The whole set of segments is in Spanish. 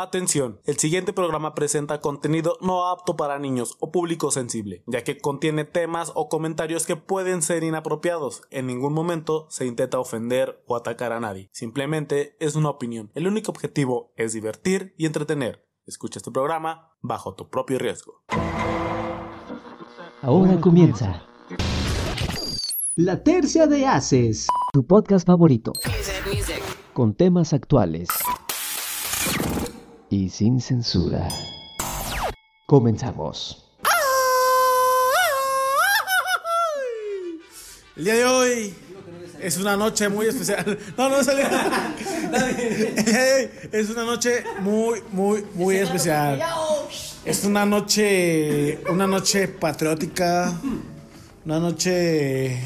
Atención, el siguiente programa presenta contenido no apto para niños o público sensible, ya que contiene temas o comentarios que pueden ser inapropiados. En ningún momento se intenta ofender o atacar a nadie, simplemente es una opinión. El único objetivo es divertir y entretener. Escucha este programa bajo tu propio riesgo. Ahora comienza La Tercia de Haces, tu podcast favorito, con temas actuales y sin censura. Comenzamos. El día de hoy es una noche muy especial. No, no salió. El día de hoy es una noche muy, muy, muy especial. Es una noche, una noche patriótica, una noche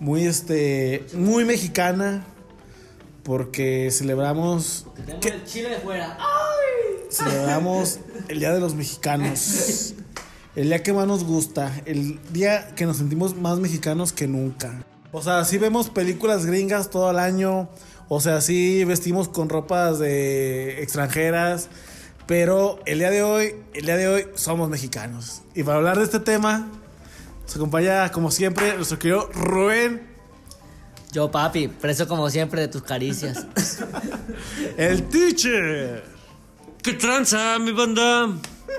muy, este, muy mexicana, porque celebramos. Tenemos el chile de fuera. Celebramos el Día de los Mexicanos. El día que más nos gusta. El día que nos sentimos más mexicanos que nunca. O sea, sí vemos películas gringas todo el año. O sea, sí vestimos con ropas de extranjeras. Pero el día de hoy, el día de hoy somos mexicanos. Y para hablar de este tema, nos acompaña como siempre nuestro querido Rubén, Yo, papi, preso como siempre de tus caricias. el teacher. ¿Qué tranza, mi banda?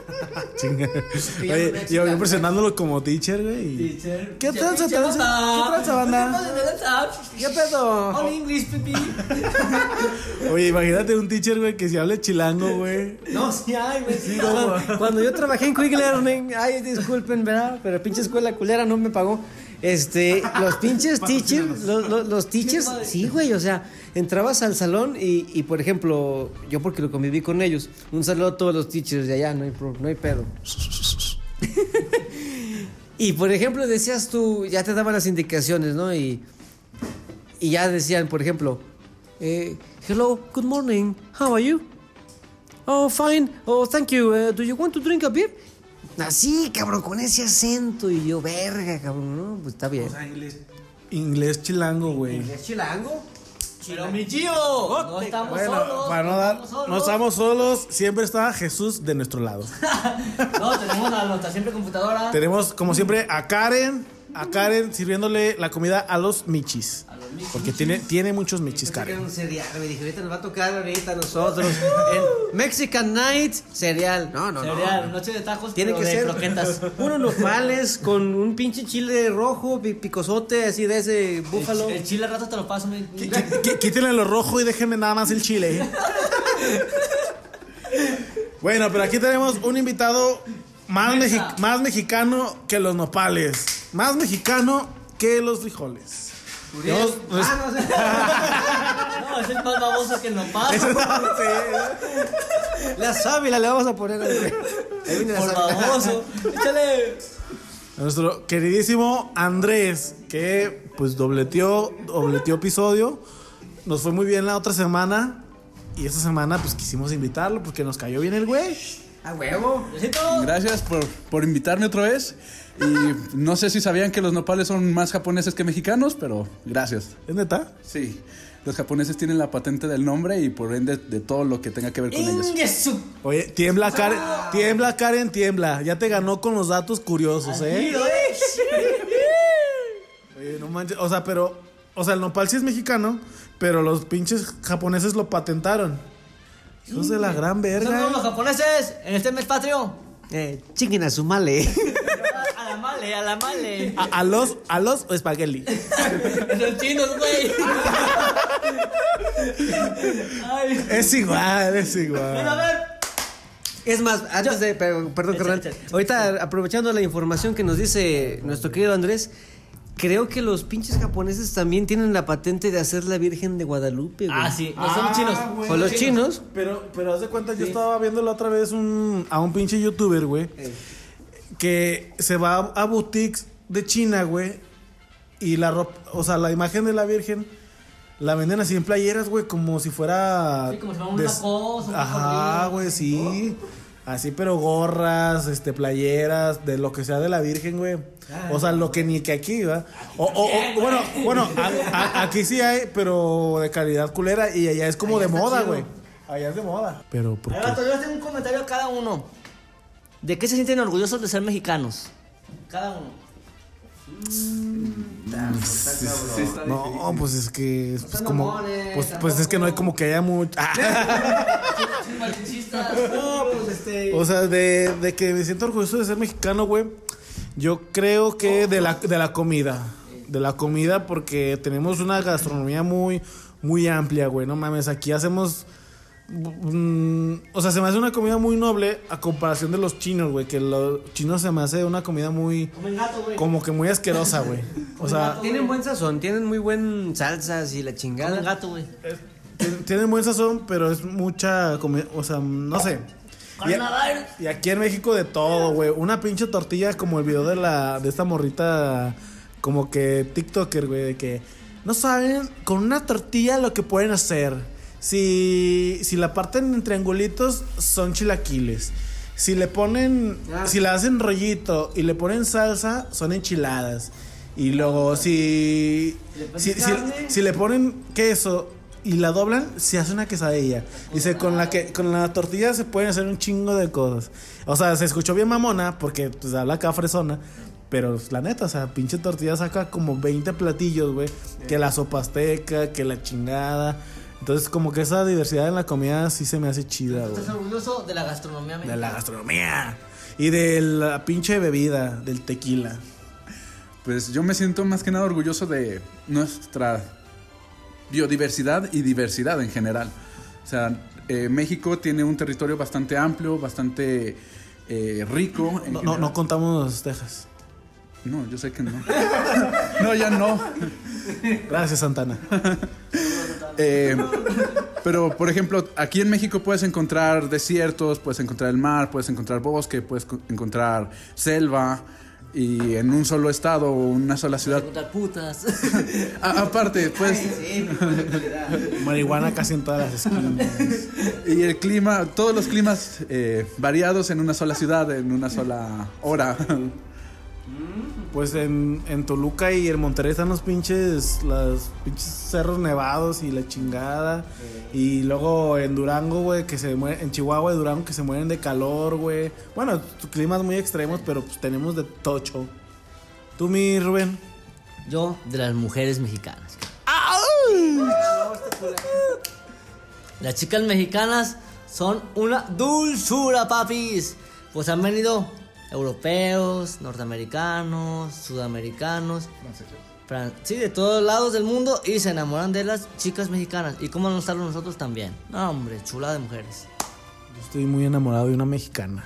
Chinga. Oye, yo, yo presionándolo como teacher, güey. y- ¿Qué tranza, tranza? ¿Qué tranza, banda? ¿Qué pedo? All English, baby. Oye, imagínate un teacher, güey, que si hable chilango, güey. No, sí hay, güey. Sí, cuando, cuando yo trabajé en Quick Learning, ay, disculpen, ¿verdad? Pero pinche escuela culera no me pagó. Este, los pinches teachers, los, los- los teachers, sí, güey, o sea, entrabas al salón y, y, por ejemplo, yo porque lo conviví con ellos, un saludo a todos los teachers de allá, no hay, no hay pedo. y por ejemplo, decías tú, ya te daban las indicaciones, ¿no? Y, y ya decían, por ejemplo, eh, hello, good morning, how are you? Oh, fine. Oh, thank you. Uh, do you want to drink a beer? Así, cabrón, con ese acento. Y yo, verga, cabrón, ¿no? Pues está bien. O sea, inglés, inglés chilango, güey. ¿Es chilango? Pero mi tío, no estamos Bueno, solos. para no no dar, estamos solos. no estamos solos, siempre está Jesús de nuestro lado. No, tenemos a nuestra siempre computadora. Tenemos, como siempre, a Karen, a Karen sirviéndole la comida a los michis. Porque tiene, tiene muchos Karen. un cereal, me dije, ahorita nos va a tocar ahorita a nosotros. Mexican Night, cereal. No, no, no. Cereal, noche de tacos, Tiene pero que de ser croquetas. unos nopales con un pinche chile rojo, pi- picosote, así de ese búfalo. El, el chile al rato te lo paso. mi- Qu- qu- Quítenle lo rojo y déjenme nada más el chile. Bueno, pero aquí tenemos un invitado más, mexi- más mexicano que los nopales. Más mexicano que los frijoles. Tenemos- Ah, no, o sea, No, es el más baboso que no pasa. la sábila le vamos a poner al güey. Ahí viene la Por sábila. baboso. Échale. Nuestro queridísimo Andrés, que pues dobleteó, dobleteó episodio. Nos fue muy bien la otra semana. Y esta semana pues quisimos invitarlo porque nos cayó bien el güey. A huevo. Besito. Gracias por, por invitarme otra vez. Y no sé si sabían que los nopales son más japoneses que mexicanos, pero gracias. ¿Es neta? Sí, los japoneses tienen la patente del nombre y por ende de todo lo que tenga que ver con ellos. Oye, tiembla Karen, tiembla Karen, tiembla. Ya te ganó con los datos curiosos, ¿eh? Oye, no manches. O sea, pero. O sea, el nopal sí es mexicano, pero los pinches japoneses lo patentaron. Hijos de la gran verga. Saludos ¿eh? los japoneses en este mes patrio. Eh, chinguen a su male. A la male, a la male. A, a los, a los espagueti. Los chinos, güey. Ay. Es igual, es Ven a igual. ver. Es más, antes de. pero- perdón, carnal. Ahorita, aprovechando la información que nos dice nuestro querido Andrés, creo que los pinches japoneses también tienen la patente de hacer la Virgen de Guadalupe, güey. Ah, sí. No son chinos. güey. O los chinos. Pero, pero haz de cuenta, yo estaba viendo la otra vez un, a un pinche youtuber, güey. Que se va a, boutiques de China, güey. Y la ropa, o sea, la imagen de la Virgen la venden así en playeras, güey, como si fuera. Sí, como si fuera un Lacoste, un Ajá, güey, sí. Así, pero gorras, este, playeras, de lo que sea de la Virgen, güey. O sea, lo que ni que aquí, ¿verdad? O, o- o- bueno, bueno, a- a- aquí sí hay, pero de calidad culera y allá es como de moda, güey. Allá es de moda. Pero, ¿por qué? va, yo les tengo un comentario a cada uno. ¿De qué se sienten orgullosos de ser mexicanos? Cada uno. No, pues es que. Pues, como, pues, pues es que no hay como que haya mucho. No, pues este. O sea, de, de que me siento orgulloso de ser mexicano, güey. Yo creo que de la, de la comida. De la comida, porque tenemos una gastronomía muy, muy amplia, güey. No mames, aquí hacemos. Mm, o sea, se me hace una comida muy noble a comparación de los chinos, güey. Que los chinos se me hace una comida muy. Comen gato, güey. Como que muy asquerosa, güey. O sea, Tienen buen sazón, tienen muy buen salsas y la chingada. gato, güey. tien- tienen buen sazón, pero es mucha comida. O sea, no sé. Y aquí en México de todo, güey. Una pinche tortilla como el video de la de esta morrita como que TikToker, güey, de que no saben con una tortilla lo que pueden hacer. Si si la parten en triangulitos son chilaquiles. Si le ponen Ah. si la hacen rollito y le ponen salsa son enchiladas. Y luego si ¿Le si, si- si le ponen queso y la doblan, se hace una quesadilla. Dice, con la que con la tortilla se pueden hacer un chingo de cosas. O sea, se escuchó bien mamona porque pues habla acá fresona, pero la neta, o sea, pinche tortilla saca como 20 platillos, güey, que la sopa azteca, que la chingada. Entonces, como que esa diversidad en la comida sí se me hace chida, güey. ¿Estás orgulloso de la gastronomía De mexicana? la gastronomía y de la pinche bebida, del tequila. Pues yo me siento más que nada orgulloso de nuestra biodiversidad y diversidad en general. O sea, eh, México tiene un territorio bastante amplio, bastante eh, rico. en No, no, no contamos Texas. No, yo sé que no. no, ya no. Gracias, Santana. Eh, pero, por ejemplo, aquí en México puedes encontrar desiertos, puedes encontrar el mar, puedes encontrar bosque, puedes co- encontrar selva. Y en un solo estado o una sola ciudad. Contar putas. A- aparte, pues. Marihuana casi en todas las esquinas. Y el clima, todos los climas eh, variados en una sola ciudad, en una sola hora. Pues en, en Toluca y en Monterrey están los pinches, los pinches cerros nevados y la chingada. Y luego en Durango, güey, que se muere, en Chihuahua y Durango que se mueren de calor, güey. Bueno, climas muy extremos, pero pues tenemos de tocho. ¿Tú, mi Rubén? Yo, de las mujeres mexicanas. Las chicas mexicanas son una dulzura, papis. Pues han venido europeos, norteamericanos, sudamericanos. fran- Sí, de todos lados del mundo y se enamoran de las chicas mexicanas. ¿Y cómo no estarlo nosotros también? No, hombre, chula de mujeres. Yo estoy muy enamorado de una mexicana.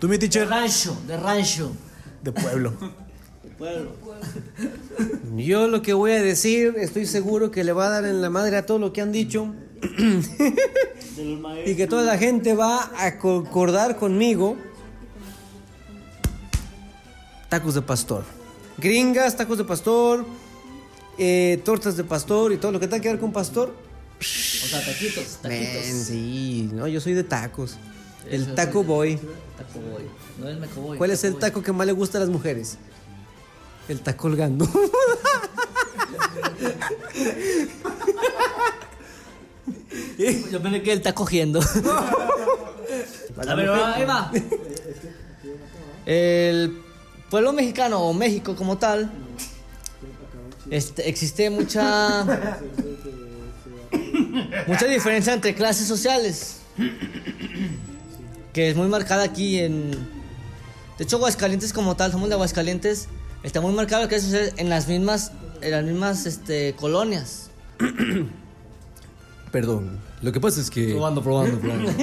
¿Tú, mi De teacher? rancho, de rancho. De pueblo. Yo lo que voy a decir, estoy seguro que le va a dar en la madre a todo lo que han dicho. y que toda la gente va a concordar conmigo. Tacos de pastor. Gringas, tacos de pastor, eh, tortas de pastor y todo lo que tenga que ver con pastor. O sea, taquitos, taquitos. sí, no, yo soy de tacos. El Eso taco boy. Taco boy. No es meco boy. ¿Cuál es el boy. taco que más le gusta a las mujeres? El taco colgando. Yo pensé que él está cogiendo. A ver, ahí va. El pueblo mexicano o México como tal, este, existe mucha mucha diferencia entre clases sociales, que es muy marcada aquí en. De hecho, Aguascalientes como tal, somos de Aguascalientes, está muy marcado que eso en las mismas, en las mismas, este, colonias. Perdón, lo que pasa es que... Probando, probando, probando.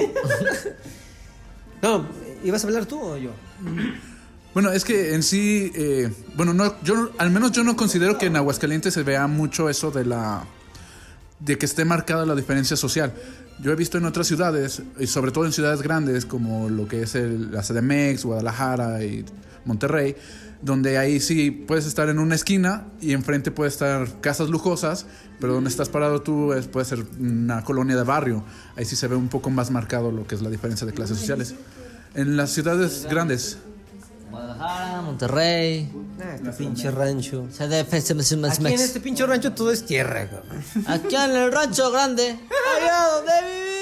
No, ¿ibas a hablar tú o yo? Bueno, es que en sí, eh, bueno, no, yo al menos yo no considero que en Aguascalientes se vea mucho eso de la de que esté marcada la diferencia social. Yo he visto en otras ciudades, y sobre todo en ciudades grandes como lo que es el, la CDMX, Guadalajara y Monterrey, donde ahí sí puedes estar en una esquina y enfrente puede estar casas lujosas, pero donde estás parado tú es, puede ser una colonia de barrio. Ahí sí se ve un poco más marcado lo que es la diferencia de clases sociales. En las ciudades grandes, Guadalajara, Monterrey, Ah, este pinche rancho. CDF, Aquí en este pinche rancho todo es tierra, cabrón. Aquí en el rancho grande, allá donde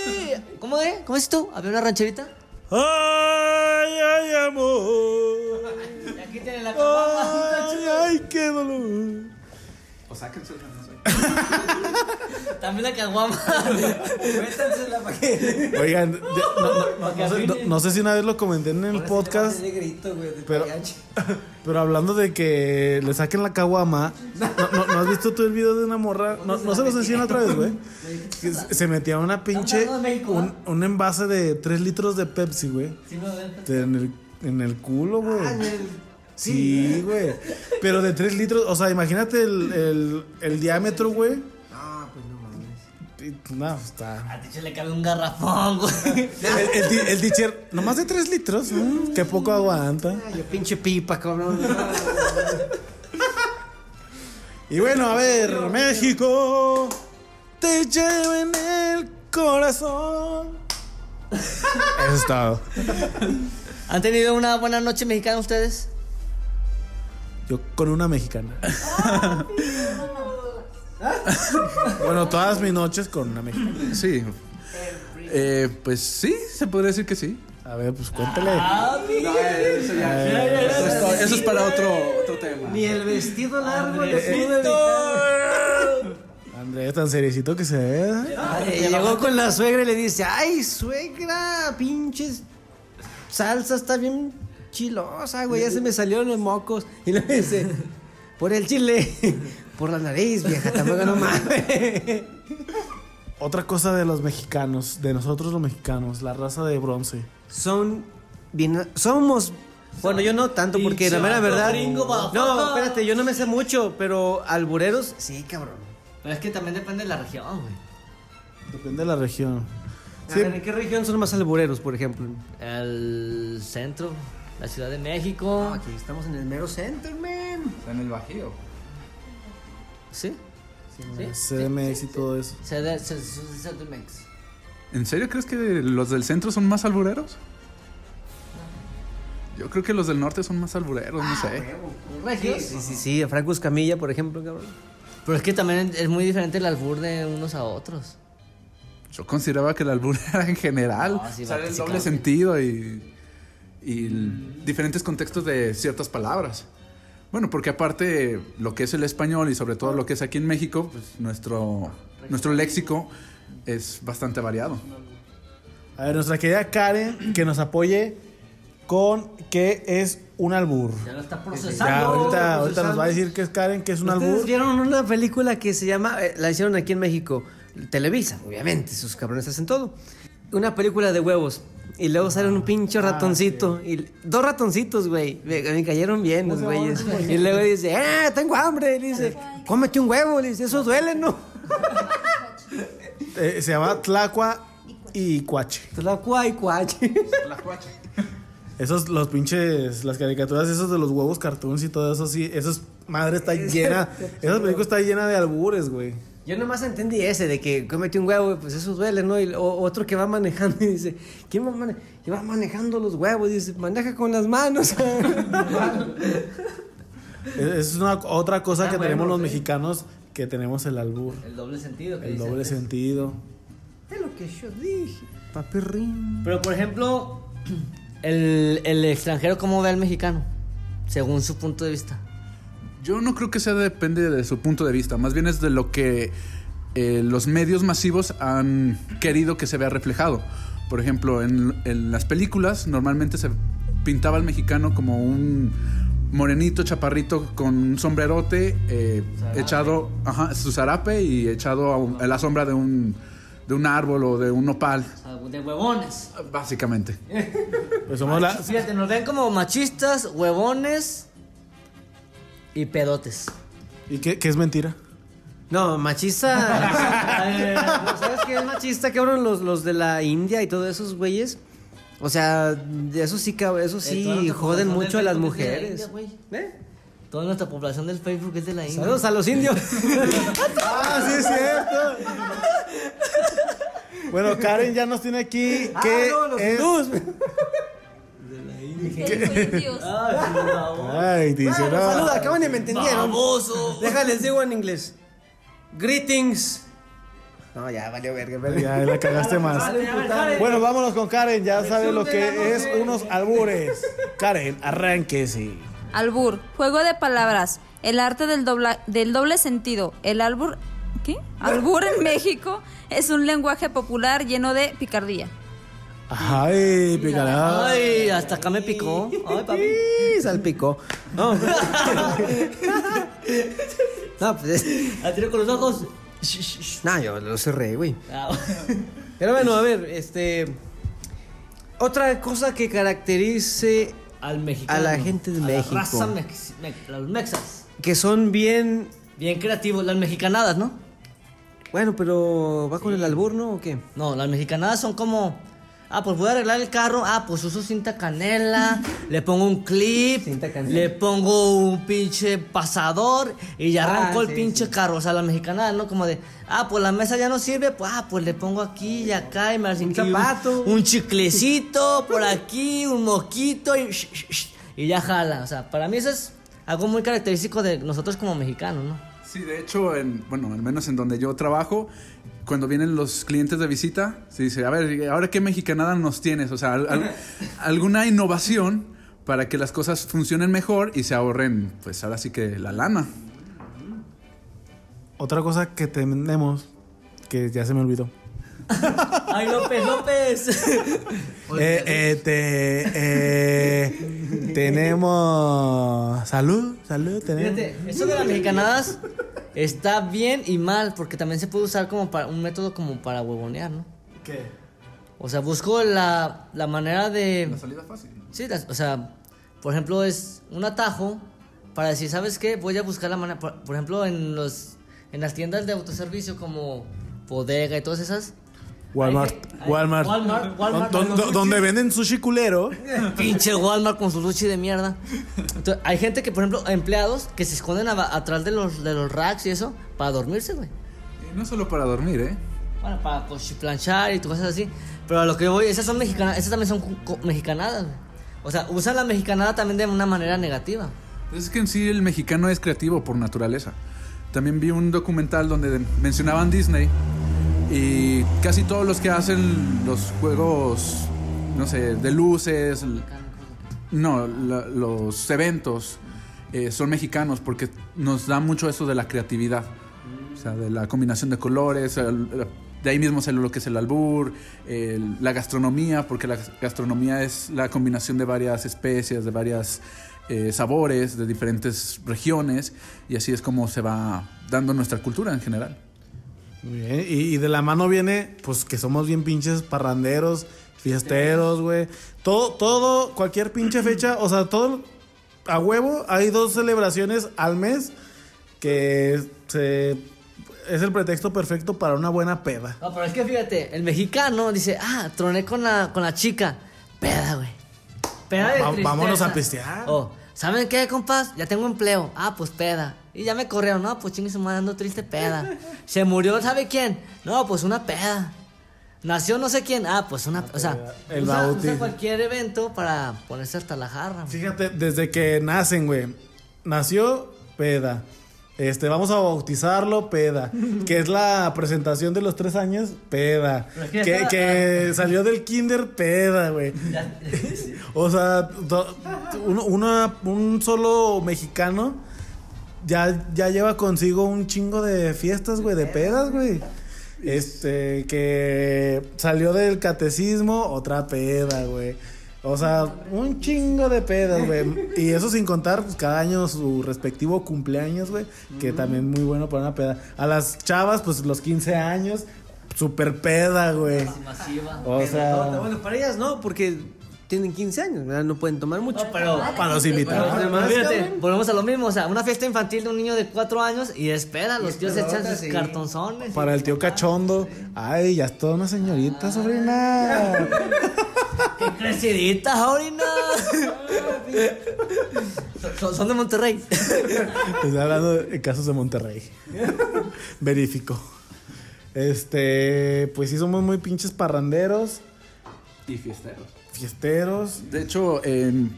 viví. ¿Cómo de? ¿Cómo es tú? ¿Había una rancherita? Ay, ay, amor. Y aquí tiene la. Ay, ay, qué dolor. O sáquense También la caguama. Métansela para que. Oigan, de- no, no- no- no sé, no- no sé si una vez lo comenté en el podcast, Ese grito, güey, de Pero- mariachi. pero hablando de que le saquen la caguama, ¿no, no, no has visto tú el video de una morra? No, no se los enseñan otra vez, güey. Que se- se metía una pinche, hablando de México, un, un envase de 3 litros de Pepsi, güey. Sí, me ven. En el, en el culo, güey. Ah, en el- Sí, güey. Pero de 3 litros, o sea, imagínate el, el, el diámetro, güey. Ah, pues no mames. No, está. A se le cabe un garrafón, güey. El, el, ti- el teacher, nomás de 3 litros. mm, qué poco aguanta. Ay, yo pinche pipa, cabrón. Y bueno, a ver, México, te llevo en el corazón. Eso es todo. ¿Han tenido una buena noche mexicana ustedes? Yo con una mexicana. bueno, todas mis noches con una mexicana. Sí. Eh, pues sí, se podría decir que sí. A ver, pues cuéntale. Eso, es, eso es para otro, otro tema. Ni el vestido largo le evitar. Andrés, tan seriecito que se ve. ¿eh? Ay, llegó con la suegra y le dice, ay, suegra, pinches salsa está bien chilosa, güey, ya se me salieron los mocos. Y le dice, por el chile, por la nariz, vieja, tampoco no mames. Otra cosa de los mexicanos, de nosotros los mexicanos, la raza de bronce. Son bien, somos... Bueno, yo no tanto porque la mera verdad... No, espérate, yo no me sé mucho, pero albureros, sí, cabrón. Pero es que también depende de la región, güey. Depende de la región. A Sí, ver, ¿En qué región son más albureros, por ejemplo? El centro, la Ciudad de México. aquí estamos en el mero center, man. En el Bajío. ¿Sí? Sí. CDMX y todo eso. CD- CDMX. ¿En serio crees que los del centro son más albureros? Yo creo que los del norte son más albureros, no sé. Regios. Sí, sí, sí, Franco Escamilla, por ejemplo, cabrón. Pero es que también es muy diferente el albur de unos a otros. Yo consideraba que el albur era en general. No, sí, o sea, va, el sí, doble claro. sentido y, y diferentes contextos de ciertas palabras. Bueno, porque aparte lo que es el español y sobre todo lo que es aquí en México, pues nuestro, nuestro léxico es bastante variado. A ver, nuestra querida Karen, que nos apoye con qué es un albur. Ya lo está Ya, procesando. ahorita, ahorita nos va a decir que es Karen, que es un ¿Ustedes albur. vieron una película que se llama, eh, la hicieron aquí en México, Televisa, obviamente, sus cabrones hacen todo. Una película de huevos. Y luego sale un pinche ratoncito. y, dos ratoncitos, güey. Me, me cayeron bien los güeyes. Y luego dice, ¡eh, tengo hambre! Y le dice, cómete un huevo. Le dice, eso duele, ¿no? Eh, se llama Tlacua y Cuache. Tlacuay, cuache. Esos, los pinches, las caricaturas, esos de los huevos cartoons y todo eso, sí, esos, madre está llena, esa película está llena de albures, güey. Yo nomás entendí ese de que cómete un huevo, pues eso duele, ¿no? Y o- otro que va manejando y dice, ¿quién va, mane- que va manejando los huevos? Y dice, maneja con las manos. Es es una otra cosa Está que tenemos los sí. mexicanos, que tenemos el albur, El doble sentido. que el dice doble antes. sentido. es lo que yo dije, papirrín. Pero por ejemplo, el, el extranjero, ¿cómo ve al mexicano? Según su punto de vista. Yo no creo que sea depende de su punto de vista, más bien es de lo que eh, los medios masivos han querido que se vea reflejado. Por ejemplo, en, en las películas normalmente se pintaba al mexicano como un morenito chaparrito con un sombrerote eh, echado, ajá, su zarape y echado a, un- a la sombra de un, de un árbol o de un nopal, de huevones. básicamente. Pues somos la, Fíjate, nos ven como machistas, huevones y pedotes. ¿Y qué, qué es mentira? No, machista. Eh, ¿Sabes qué es machista, cabrón? Los, los de la India y todos esos güeyes. O sea, de eso sí, eso Eh, sí nuestra joden mucho a las mujeres. India. ¿Eh? Toda nuestra población del Facebook es de la India. Saludos a los indios. Ah, sí es cierto. Bueno, Karen ya nos tiene aquí Ah, que no, los es... Ay, dice, no. Saluda, acaban y me entendieron. ¡Baboso! Déjales digo en inglés. Greetings. No, ya valió verga, Ya la cagaste más. Bueno, vámonos con Karen. Ya sabe lo que es unos albures. Karen, arránquese. Albur, juego de palabras, el arte del, dobla- del doble sentido. El albur, ¿qué? Albur en México es un lenguaje popular lleno de picardía. Ay, picará. Ay, hasta acá me picó. Ay, papi. Salpicó. No. no, pues. es- La tiro con los ojos. No, yo lo cerré, güey. Ah, Pero bueno, a ver, este. Otra cosa que caracterice Al mexicano. A la gente de A la México. raza mex- me- los mexas. que son bien. Bien creativos. Las mexicanadas, ¿no? Bueno, pero ¿va con el albur, no? ¿O qué? No, las mexicanadas son como. Ah, pues voy a arreglar el carro. Ah, pues uso cinta canela. le pongo un clip. Cinta canela. Le pongo un pinche pasador. Y ya Ah, arrancó el pinche sí. carro. O sea, las mexicanadas, ¿no? Como de. Ah, pues la mesa ya no sirve. Pues, ah, pues le pongo aquí y acá. Y me Un zapato. Un, chiclecito por aquí. Un moquito. Y, sh- sh- sh, y ya jala. O sea, para mí eso es algo muy característico de nosotros como mexicanos, ¿no? Sí, de hecho, en, bueno, al menos en donde yo trabajo, cuando vienen los clientes de visita, se dice, a ver, ¿ahora qué mexicanada nos tienes? O sea, al- al- alguna innovación para que las cosas funcionen mejor y se ahorren, pues ahora sí que la lana. Otra cosa que tenemos, que ya se me olvidó. ¡Ay, López, López! Eh, eh, te- eh, tenemos. Salud, salud, tenemos. Fíjate, eso de las mexicanadas está bien y mal, porque también se puede usar como para un método como para huevonear, ¿no? ¿Qué? O sea, busco la, la manera de... salida fácil. Sí, las- o sea, por ejemplo, es un atajo para decir, ¿sabes qué? Voy a buscar la manera... Por, por ejemplo, en los en las tiendas de autoservicio como Bodega y todas esas... Walmart, Walmart. Walmart, Walmart, Don- donde venden sushi culero. Pinche Walmart con su sushi de mierda. Entonces, hay gente que, por ejemplo, empleados que se esconden aba- atrás de los, de los racks y eso para dormirse, güey. Y no solo para dormir, ¿eh? Bueno, para planchar y cosas así. Pero a lo que voy, esas son mexicanas, esas también son mexicanadas, güey. O sea, usan la mexicanada también de una manera negativa. Es que en sí el mexicano es creativo por naturaleza. También vi un documental donde mencionaban Disney y casi todos los que hacen los juegos, no sé, de luces, no, los eventos eh, son mexicanos porque nos da mucho eso de la creatividad, o sea, de la combinación de colores, de ahí mismo sale lo que es el albur, la gastronomía, porque la gastronomía es la combinación de varias especies, de varias eh, sabores, de diferentes regiones, y así es como se va dando nuestra cultura en general. Muy bien, y, y de la mano viene, pues que somos bien pinches parranderos, fiesteros, güey. Todo, todo, cualquier pinche fecha, o sea, todo a huevo, hay dos celebraciones al mes que se, es el pretexto perfecto para una buena peda. No, pero es que fíjate, el mexicano dice, ah, troné con la, con la chica. Peda, güey. Peda de Va- tristeza. vámonos a pistear. Oh, ¿saben qué, compas? Ya tengo empleo. Ah, pues peda. Y ya me corrieron, no, pues chingue su madre, ando triste peda. Se murió, ¿sabe quién? No, pues una peda. Nació no sé quién. Ah, pues una, o sea, El usa, usa cualquier evento para ponerse hasta la jarra. Fíjate, desde que nacen, güey. Nació peda. Este, vamos a bautizarlo, peda. Que es la presentación de los tres años, peda. Que salió del kinder, peda, güey. O sea, uno- una- un solo mexicano ya, ya lleva consigo un chingo de fiestas, güey, de pedas, güey. Este, que salió del catecismo, otra peda, güey. O sea, un chingo de pedas, güey. Y eso sin contar pues, cada año su respectivo cumpleaños, güey. Que también muy bueno para una peda. A las chavas, pues los 15 años, super peda, güey. Masiva. O sea, Bueno, para ellas no, porque tienen 15 años, ¿verdad? No pueden tomar mucho. No, pero... para los invitados. Pero, Además, fíjate, volvemos a lo mismo, o sea, una fiesta infantil de un niño de cuatro años y espera, los tíos echan sus sí. cartonzones. Para el tío cachondo. Ay, ya es toda una señorita, sobrina. ¡Qué crecidita, Jorina! son, son de Monterrey. Estoy hablando de casos de Monterrey. Verifico. Este, pues sí somos muy pinches parranderos, Y fiesteros. Fiesteros. De hecho, en-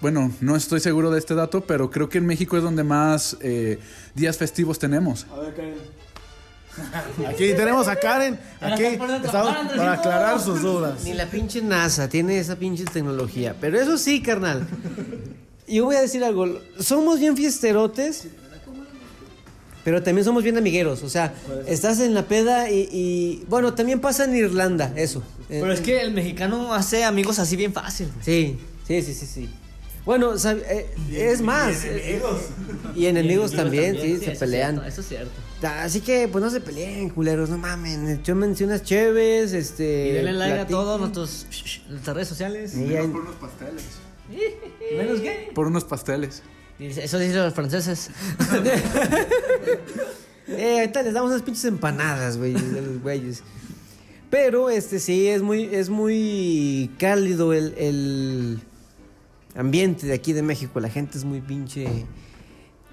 bueno, no estoy seguro de este dato, pero creo que en México es donde más eh, días festivos tenemos. A ver, Aquí tenemos a Karen. Aquí estamos para aclarar sus dudas. Ni la pinche NASA tiene esa pinche tecnología. Pero eso sí, carnal. Yo voy a decir algo. Somos bien fiesterotes. Pero también somos bien amigueros. O sea, estás en la peda y, y- Bueno, también pasa en Irlanda, eso. Eh, Pero es que el mexicano hace amigos así bien fácil. Sí, sí, sí, sí, sí. Bueno, eh, es más. eh, Y enemigos también, sí, se eso es pelean. cierto, eso es cierto. Así que, pues no se peleen, culeros, no mamen. Yo mencioné unas chéves, este. Y denle like a todos nuestros, nuestras redes sociales. Y ahí- Por unos pasteles. ¿Menos qué? Por unos pasteles. Eso dicen los franceses. Eh, ahorita les damos unas pinches empanadas, güey, de los güeyes. Pero, este, sí, es muy, es muy cálido el, el ambiente de aquí de México. La gente es muy pinche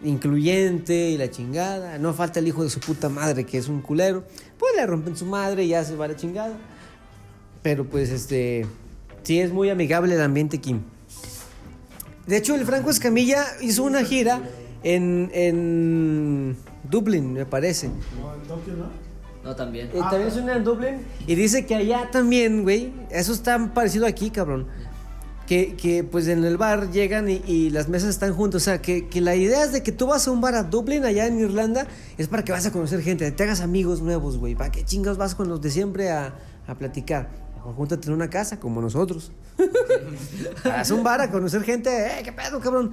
incluyente y la chingada. No falta el hijo de su puta madre, que es un culero. Pues le rompen su madre y ya se va la chingada. Pero, pues, este, sí, es muy amigable el ambiente aquí. De hecho, el Franco Escamilla hizo una gira en, en Dublín, me parece. No, también. Eh, también hizo una en Dublín y dice que allá también, güey, eso está parecido aquí, cabrón. Que, que, pues en el bar llegan y, y las mesas están juntas. O sea, que, que la idea es de que tú vas a un bar a Dublín, allá en Irlanda, es para que vas a conocer gente, te hagas amigos nuevos, güey. ¿Para qué chingados vas con los de siempre a, a platicar? Mejor júntate en una casa, como nosotros. Haz un bar a conocer gente, ¡eh, qué pedo, cabrón!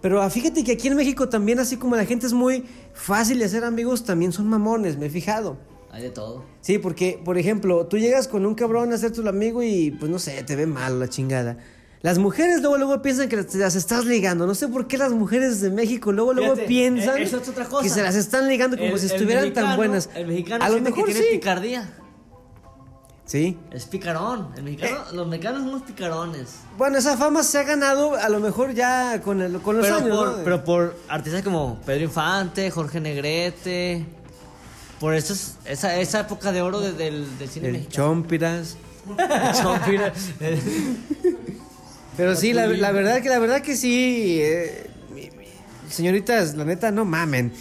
Pero ah, fíjate que aquí en México también, así como la gente es muy fácil de hacer amigos, también son mamones, me he fijado. Hay de todo. Sí, porque, por ejemplo, tú llegas con un cabrón a ser tu amigo y, pues no sé, te ve mal la chingada. Las mujeres luego, luego piensan que las, estás ligando. No sé por qué las mujeres de México luego, luego Fíjate, piensan eso es otra cosa. que se las están ligando como El- si estuvieran tan mexicano- buenas. El mexicano a lo mejor que tiene sí. picardía. Sí. Es picarón. El mexicano, Eh. Los mexicanos somos picarones. Bueno, esa fama se ha ganado a lo mejor ya con, el, con los Pero años, por, ¿no? pero por artistas como Pedro Infante, Jorge Negrete. Por esos, esa, esa época de oro de- del, del cine el mexicano. Chompiras. Chompira. Pero sí, la, la verdad que la verdad que sí, eh, señoritas, la neta no mamen.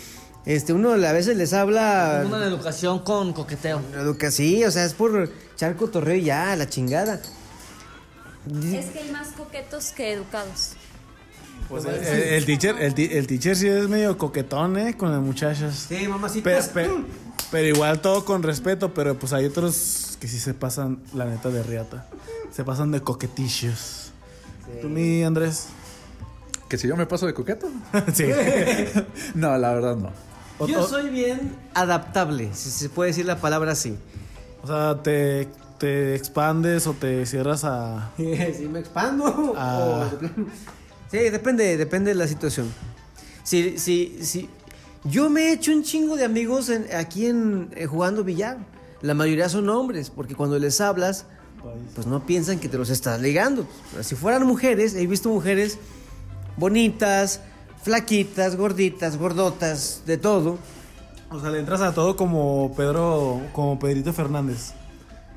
Este, uno a veces les habla Una educación con coqueteo. Educa, sí, o sea, es por echar cotorreo y ya, la chingada. Es que hay más coquetos que educados. Pues el, el teacher, el, el teacher sí es medio coquetón, ¿eh? Con las muchachas. Sí, mamacita. Pero, pero- pero igual todo con respeto, pero pues hay otros que sí se pasan, la neta, de riata. Se pasan de coquetillos. ¿Tú, mi Andrés? ¿Que si yo me paso de coqueto? sí. No, la verdad no. Yo soy bien adaptable, si se puede decir la palabra así. O sea, te, te expandes o te cierras a... si me expando. Sí, depende, depende de la situación. Si, si, si, yo me he hecho un chingo de amigos en- aquí en, eh, jugando billar. La mayoría son hombres, porque cuando les hablas, pues no piensan que te los estás ligando. Pero si fueran mujeres, he visto mujeres bonitas, flaquitas, gorditas, gordotas, de todo. O sea, le entras a todo como Pedro, como Pedrito Fernández.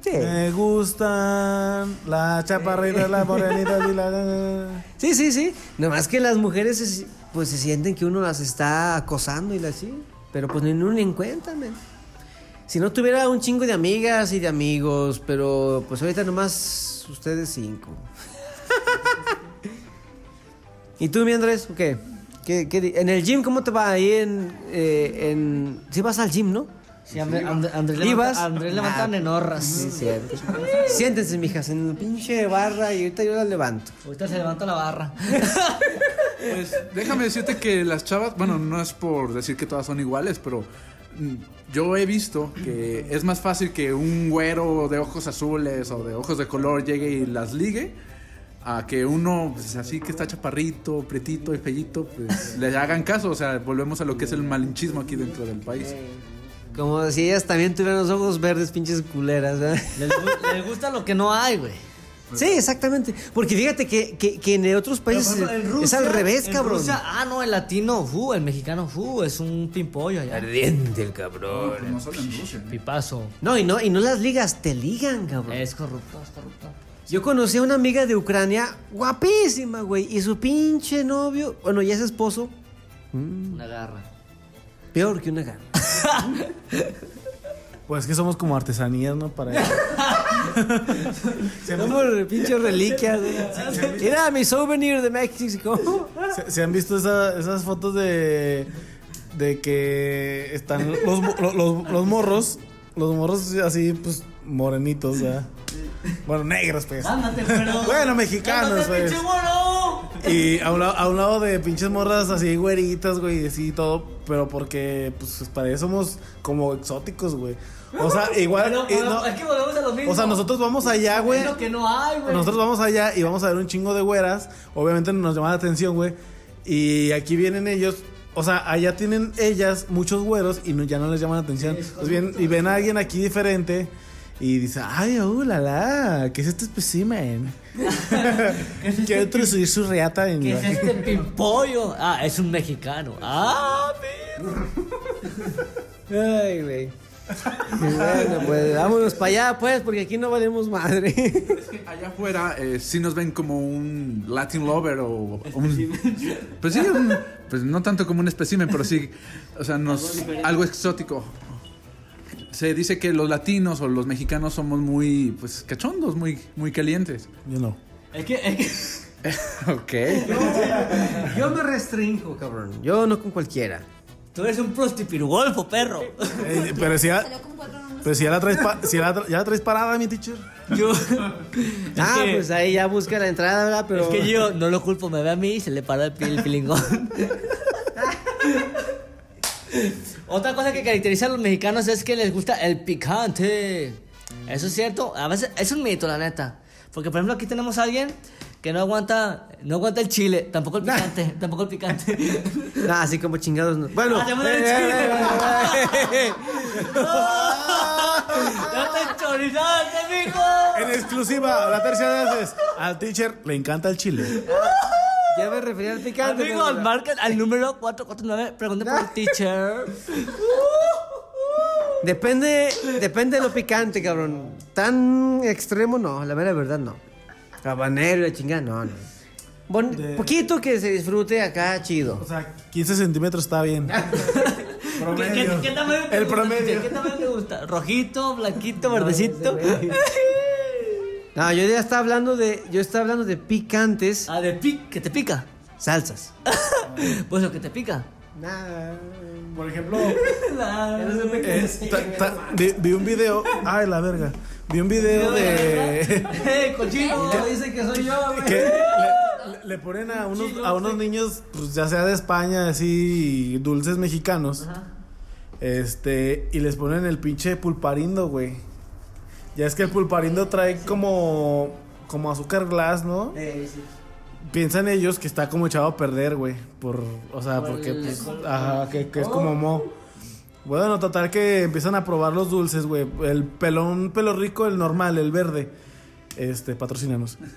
Sí. Me gustan la chaparrita, la morenita y la... Sí, sí, sí. Nomás que las mujeres pues se sienten que uno las está acosando y así. Pero pues ni uno ni en cuenta. Si no tuviera un chingo de amigas y de amigos, pero pues ahorita nomás ustedes cinco. ¿Y tú, mi Andrés? ¿Qué? ¿Qué, qué di- en el gym cómo te va ahí en... Eh, en... Sí vas al gym, ¿no? Sí, Andrés, ¿Ibas? levanta, Andrés levanta Ah, nenorras. Sí, cierto. Siéntense, mijas, en el pinche barra y ahorita yo las levanto. Ahorita se levanta la barra. Pues déjame decirte que las chavas, bueno, no es por decir que todas son iguales, pero mm, yo he visto que es más fácil que un güero de ojos azules o de ojos de color llegue y las ligue a que uno pues, así que está chaparrito, pretito y fellito, pues le hagan caso, o sea, volvemos a lo que es el malinchismo aquí dentro del país. Como si ellas también tuvieran los ojos verdes, pinches culeras, ¿verdad? Les, gu- les gusta lo que no hay, güey. Sí, exactamente. Porque fíjate que, que, que en otros países ejemplo, en es al revés, en cabrón. Rusia, ah, no, el latino, fu, el mexicano, fu, es un pimpollo allá. Ardiente el cabrón. Pues no solo en Rusia. ¿no? Pipazo. No, y no, y no las ligas, te ligan, cabrón. Es corrupto, es corrupto. Yo conocí a una amiga de Ucrania, guapísima, güey. Y su pinche novio, bueno, ya es esposo, Una garra. peor que una gana. Pues que somos como artesanías, ¿no? Para Somos pinche reliquias. güey. Mira mi souvenir de México. ¿Se, se han visto esa- esas fotos de de que están los morros, los morros así pues morenitos, ¿verdad? Bueno, negros pues. Ándate, pero. Bueno, mexicanos, Ándate, pues. pinche mono! Y a un, lado, a un lado de pinches morras así güeritas, güey, así todo, pero porque pues para eso somos como exóticos, güey. O sea, igual Pero, y pero, no- es que volvemos a lo mismo. o sea, nosotros vamos allá, güey. Es lo que no hay, güey. Nosotros vamos allá y vamos a ver un chingo de güeras. Obviamente nos llama la atención, güey. Y aquí vienen ellos. O sea, allá tienen ellas muchos güeros y no- ya no les llaman la atención. Pues bien, y ven a alguien aquí diferente y dice, ay, oh, la la, ¿qué es este espécimen? Quiero introducir su reata en ¿Qué es este pimpollo? Ah, es un mexicano. Ah, mira. Ay, güey. Bueno, pues vámonos para allá, pues, porque aquí no valemos madre. Es que allá afuera eh, sí nos ven como un Latin lover o un... Pues sí, un- pues no tanto como un espécimen, pero sí, o sea, nos, algo exótico. Se dice que los latinos o los mexicanos somos muy, pues, cachondos, muy, muy calientes. Yo no. Es que, es que ok. Yo me restringo, cabrón. Yo no con cualquiera. tú eres un prostipirugolfo, perro. Eh, pero si ya, pero si ya la traes, pa- si ya la, tra- ya la traes parada, mi teacher. Yo. Ah, que- pues ahí ya busca la entrada, ¿verdad? Pero... Es que yo no lo culpo, me ve a mí y se le para el, el pilingón. Otra cosa que caracteriza a los mexicanos es que les gusta el picante. Eso es cierto. A veces es un mito, la neta. Porque, por ejemplo, aquí tenemos a alguien que no aguanta, no aguanta el chile, tampoco el picante, tampoco el picante. Ah, así como chingados. no. Bueno. Ah, eh, chile. eh, eh, ¡No te chorizaste, mijo! En exclusiva, la tercera vez al teacher le encanta el chile. Ya me refería al picante. Amigos, pero- marquen al número 449, pregunten por el teacher. Depende, depende de lo picante, cabrón. Tan extremo, no. La mera verdad, no. Habanero y la chingada, no, no. Bon- De- Poquito que se disfrute acá, chido. O sea, 15 centímetros está bien. ¿Qué, qué, qué tamaño te El gusta, promedio. ¿Qué tamaño te gusta? ¿Rojito, blanquito, verdecito? No, yo ya estaba hablando de, yo estaba hablando de picantes, Ah, de pic, que te pica. salsas. Pues lo que te pica. Por ejemplo, eh, ta- ta- vi, vi un video. Ay, la verga. Vi un video de. ¡Eh, cochino! dice que soy yo, güey. que le, le ponen a unos, a unos niños, pues ya sea de España, así, dulces mexicanos. Este, y les ponen el pinche pulparindo, güey. Ya es que el pulparindo trae como, como azúcar glass, ¿no? Piensan ellos que está como echado a perder, güey. Por, o sea, Por porque, el- pues, ajá, que, que es como mo. Bueno, total que empiezan a probar los dulces, güey. El pelón, pelo rico, el normal, el verde. Este, patrocinanos.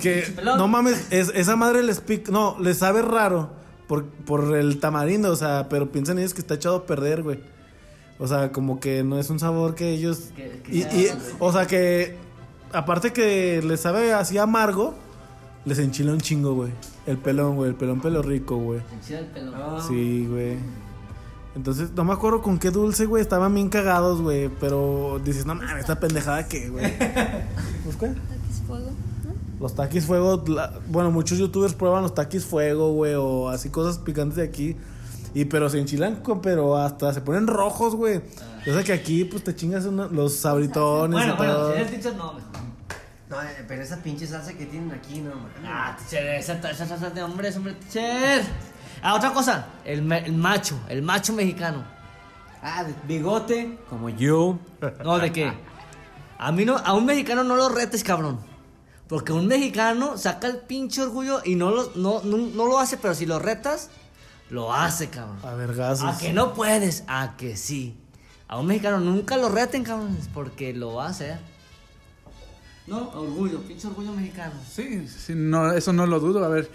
Que, no mames, es- esa madre les pica, no, les sabe raro por, por el tamarindo, o sea, pero piensan ellos que está echado a perder, güey. O sea, como que no es un sabor que ellos... Que- que y, sea- y- o sea, que aparte que les sabe así amargo, les enchila un chingo, güey. El pelón, güey, el pelón pelo rico, güey. Enchila el pelo. Sí, güey. Entonces, no me acuerdo con qué dulce, güey. Estaban bien cagados, güey. Pero dices, no mames, esta pendejada que, güey. ¿Pues qué? Taquis fuego. Los taquis fuego. la- bueno, muchos youtubers prueban los taquis fuego, güey. O así cosas picantes de aquí. Y pero se enchilan, pero hasta se ponen rojos, güey. O sea que aquí, pues te chingas una- los sabritones Bueno, y bueno, todo. si eres teacher, no, mejor. No, eh, pero esa pinche salsa que tienen aquí, no, man. Ah, teacher, esa esa salsa de hombres, hombre, teacher. Ah, otra cosa, el, me- el macho, el macho mexicano. Ah, de bigote, como yo. No, ¿de qué? A mí no, a un mexicano no lo retes, cabrón. Porque un mexicano saca el pinche orgullo y no lo, no, no, no lo hace, pero si lo retas, lo hace, cabrón. A vergazos. A que no puedes, a que sí. A un mexicano nunca lo reten, cabrón, porque lo va a hacer. No, orgullo, pinche orgullo mexicano. Sí, sí, no, eso no lo dudo. A ver,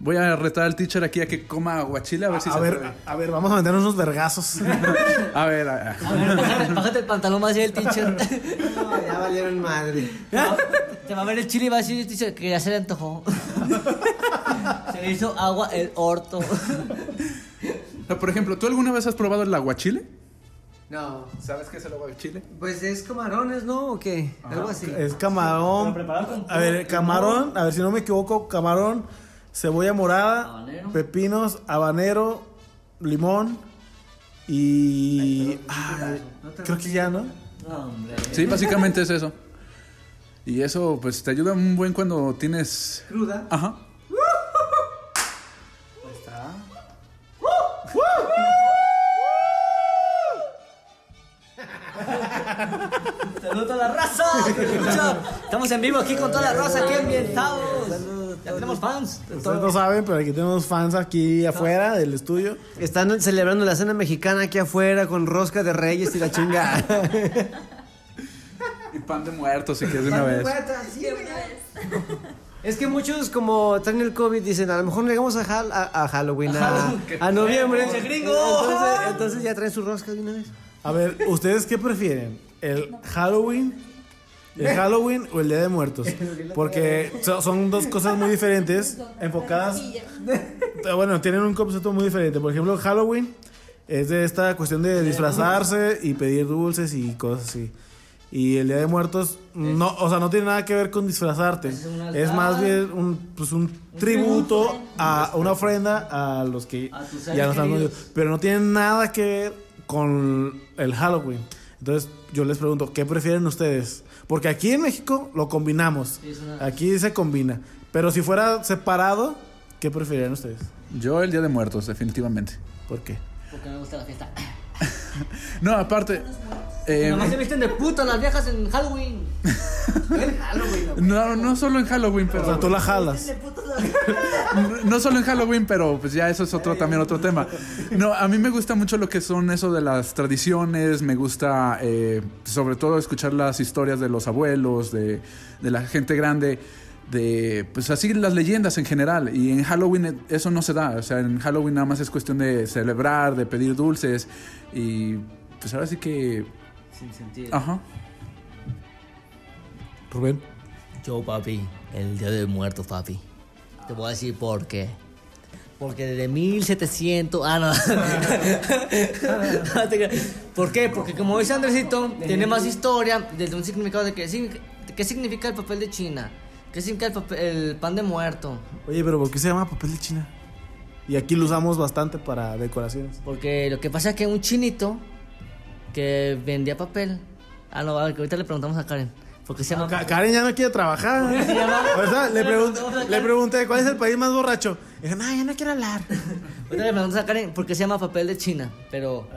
voy a retar al teacher aquí a que coma aguachile a ver si a se ver, atreve. a, a ver, vamos a meternos unos vergazos. A ver, a- a- A ver, bájate, bájate el pantalón, va a decir el teacher. No, ya valieron madre. Te va a ver el chile y va a decir el teacher que ya se le antojó. Se le hizo agua el orto. Por ejemplo, ¿tú alguna vez has probado el aguachile? No. ¿Sabes qué es el agua de chile? Pues es camarones, ¿no? ¿O qué? Algo así. Es camarón. Pero preparado con A ver, camarón, a ver si no me equivoco, camarón, cebolla morada, Habanero. pepinos, habanero, limón y. creo que ya, ¿no? No, hombre. Sí, básicamente es eso. Y eso, pues, te ayuda un buen cuando tienes... Cruda. Ajá. Saludos a la raza. Estamos en vivo aquí con toda la raza, aquí ambientados. Ya tenemos fans. Ustedes no saben, pero aquí tenemos fans aquí afuera del estudio. Están celebrando la cena mexicana aquí afuera con rosca de reyes y la chinga. Y pan de muertos, si quieres de una vez. Es que muchos como traen el COVID dicen, a lo mejor llegamos a, Hal- a, a Halloween, a, a noviembre. Entonces, entonces ya traen su rosca de una vez. A ver, ¿ustedes qué prefieren? ¿El Halloween? ¿El Halloween o el Día de Muertos? Porque so- son dos cosas muy diferentes, enfocadas. Bueno, tienen un concepto muy diferente. Por ejemplo, Halloween es de esta cuestión de disfrazarse y pedir dulces y cosas así. Y el Día de Muertos, no, o sea, no tiene nada que ver con disfrazarte. un altar. Es más bien un, pues un tributo a una ofrenda a los que A ya no están vivos. Pero no tiene nada que ver con el Halloween. Entonces, yo les pregunto, ¿qué prefieren ustedes? Porque aquí en México lo combinamos. Sí, es una- Aquí se combina. Pero si fuera separado, ¿qué preferirían ustedes? Yo el Día de Muertos, definitivamente. ¿Por qué? Porque me gusta la fiesta. No, aparte... eh, Nomás se visten de puta las viejas en Halloween. En Halloween. no, no solo en Halloween, O sea, pero... tú la jalas. No solo en Halloween, pero pues ya eso es otro también otro tema. No, a mí me gusta mucho lo que son eso de las tradiciones, me gusta eh, sobre todo escuchar las historias de los abuelos, de, de la gente grande, de pues así las leyendas en general. Y en Halloween eso no se da, o sea, en Halloween nada más es cuestión de celebrar, de pedir dulces y pues ahora sí que... Sin sentido. Ajá. Rubén. Yo, papi, el día de muertos, papi. Te voy a decir por qué. Porque desde 1700. Ah, no. ¿Por qué? Porque como dice Andresito, tiene más historia desde un significado de que, qué significa el papel de China. ¿Qué significa el, papel- el pan de muerto? Oye, pero ¿por qué se llama papel de China? Y aquí lo usamos bastante para decoraciones. Porque lo que pasa es que un chinito que vendía papel. Ah, no, a ver, que ahorita le preguntamos a Karen. ¿Por qué se llama? Ka- Karen ya no quiere trabajar. se llama? O sea, le, pregun- Vamos a- le pregunté, ¿cuál es el país más borracho? Y dijo, no, ya no quiero hablar. Ahorita le preguntamos a Karen por qué se llama papel de China. Pero,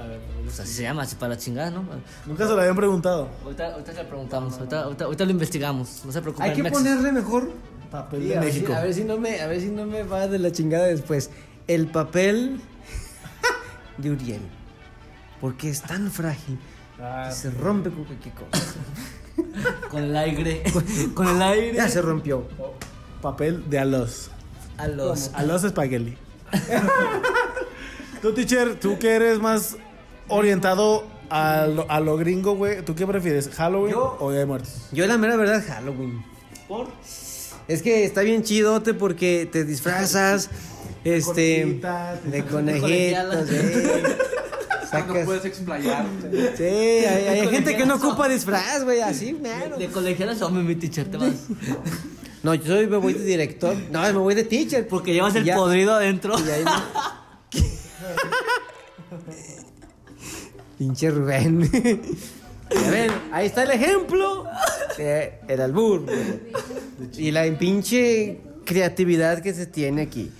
pues así se llama, así para chingar, ¿no? Nunca se lo habían preguntado. Ahorita, ahorita le preguntamos, ahorita, ahorita, ahorita lo investigamos. No se preocupen. Hay que ponerle mejor Papel Sí, de a, ver si, México. a ver si no me, a ver si no me va de la chingada después. El papel de Uriel. Porque es tan frágil que se rompe con cualquier cosa. Con el aire. Con el aire. Ya se rompió. Papel de alos. A los. Alos espagueti. tú, teacher, tú que eres más orientado a lo, a lo gringo, güey, ¿tú qué prefieres? ¿Halloween Yo- o Día de Muertos? Yo la mera verdad Halloween. ¿Por? Es que está bien chidote porque te disfrazas este Conejitas, de colegiala. Sacas- puedes explayarte. Sí, hay, hay gente que no ocupa disfraz, güey, así, mero. De colegialas hombre, mi teacher, te vas. No, yo soy, me voy de director. No, me voy de teacher. Porque llevas el Ya. podrido adentro. Y ahí no- Pinche Rubén. Ya ven, ahí está el ejemplo. de el albur. Y la pinche creatividad que se tiene aquí.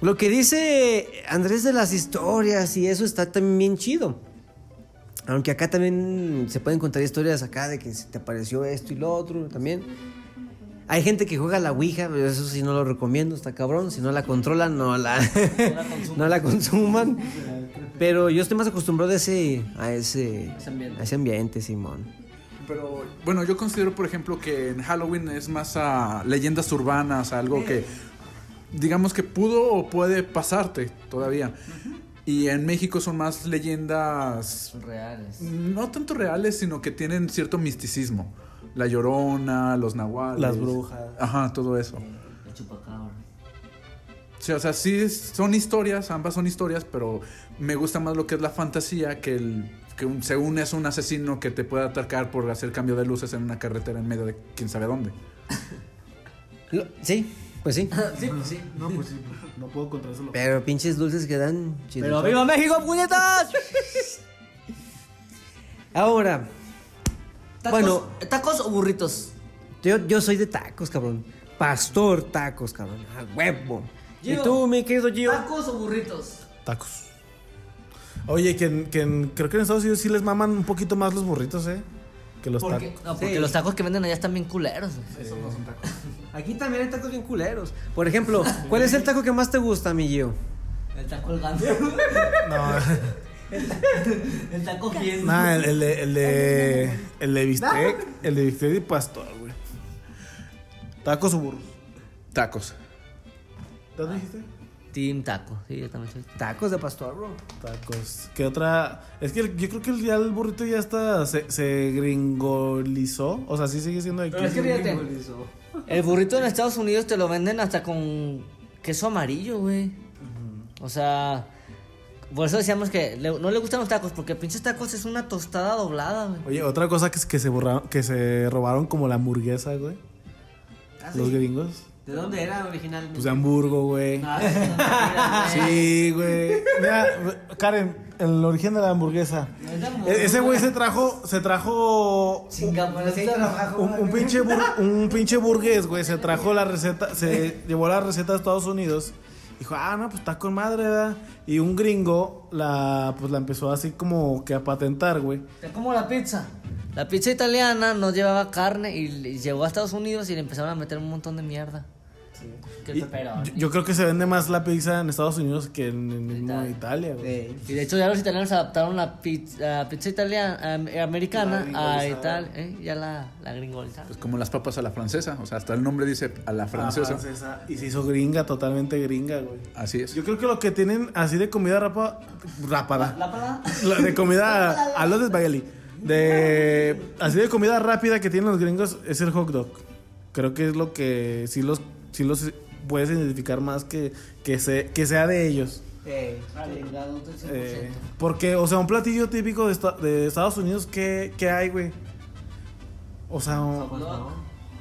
Lo que dice Andrés de las historias y eso está también bien chido. Aunque acá también se pueden contar historias acá de que se te apareció esto y lo otro también. Hay gente que juega la Ouija, pero eso sí no lo recomiendo, está cabrón. Si no la controlan, no la, no la consuman. Pero yo estoy más acostumbrado a ese, a ese, Ese ambiente. a ese ambiente, Simón. Pero bueno, yo considero, por ejemplo, que en Halloween es más a leyendas urbanas, a algo que digamos que pudo o puede pasarte todavía. Y en México son más leyendas Reales. no tanto reales, sino que tienen cierto misticismo. La llorona, los nahuales. Las brujas. Ajá, todo eso. El chupacabra. Sí, o sea, sí son historias, ambas son historias, pero me gusta más lo que es la fantasía que el que un- según es un asesino que te puede atacar por hacer cambio de luces en una carretera en medio de quién sabe dónde. Sí, pues sí. Sí, pues sí. No, pues sí, no puedo contra eso. Pero pinches dulces que dan chidos. Pero viva México, puñetas. Ahora, Tacos, Bueno. ¿Tacos o burritos? yo, yo soy de tacos, cabrón. Pastor tacos, cabrón. A huevo. ¿Y tú, mi querido Gio? ¿Tacos o burritos? Tacos. Oye, que, en- que en- creo que en Estados Unidos sí les maman un poquito más los burritos, ¿eh? Que los tacos. no, porque Sí. los tacos que venden allá están bien culeros. güey. Aquí también hay tacos bien culeros. Por ejemplo, ¿cuál es el taco que más te gusta, mi Gio? El taco colgando. No, El taco quién. nah, el, el de, el de. El de bistec. El de bistec y pastor, güey. Tacos o burros. Tacos. ¿Te dijiste? Team taco. Sí, yo también soy. Tacos de pastor, bro. Tacos. ¿Qué otra? Es que el- yo creo que el- ya el burrito ya está. Se, se gringolizó. O sea, sí sigue siendo de aquí. Pero es que fíjate. El burrito en Estados Unidos te lo venden hasta con queso amarillo, güey. O sea, por eso decíamos que le- no le gustan los tacos, porque pinches tacos es una tostada doblada, güey. Oye, otra cosa que, es que se borraron, que se robaron como la hamburguesa, güey. Los gringos. ¿De dónde era originalmente? Pues de Hamburgo, güey. Sí, güey. Mira, Karen, el origen de la hamburguesa. E- Ese güey se trajo, se trajo un, un pinche bur- un pinche burgués, güey. Se trajo la receta, se llevó la receta a Estados Unidos. Dijo, ah, no, pues está con madre, ¿verdad? Y un gringo la, pues la empezó así como que a patentar, güey. Es como la pizza. La pizza italiana no llevaba carne y, y llegó a Estados Unidos y le empezaron a meter un montón de mierda. Yo, yo creo que se vende más la pizza en Estados Unidos que en, en mismo Italia. Y de hecho ya los italianos adaptaron la pizza, la pizza italiana, eh, americana a Italia. ¿eh? Ya la, la gringolizaron. Pues como las papas a la francesa. O sea, hasta el nombre dice a la francesa. francesa. Y se hizo gringa, totalmente gringa, güey. Así es. Yo creo que lo que tienen así de comida rapa, rápada. La de comida a los de. De así de comida rápida que tienen los gringos es el hot dog. Creo que es lo que sí los sí los puedes identificar más que que, se, que sea de ellos. Eh, porque, o sea, un platillo típico de, esta- de Estados Unidos, ¿qué, qué hay, güey? O sea, un-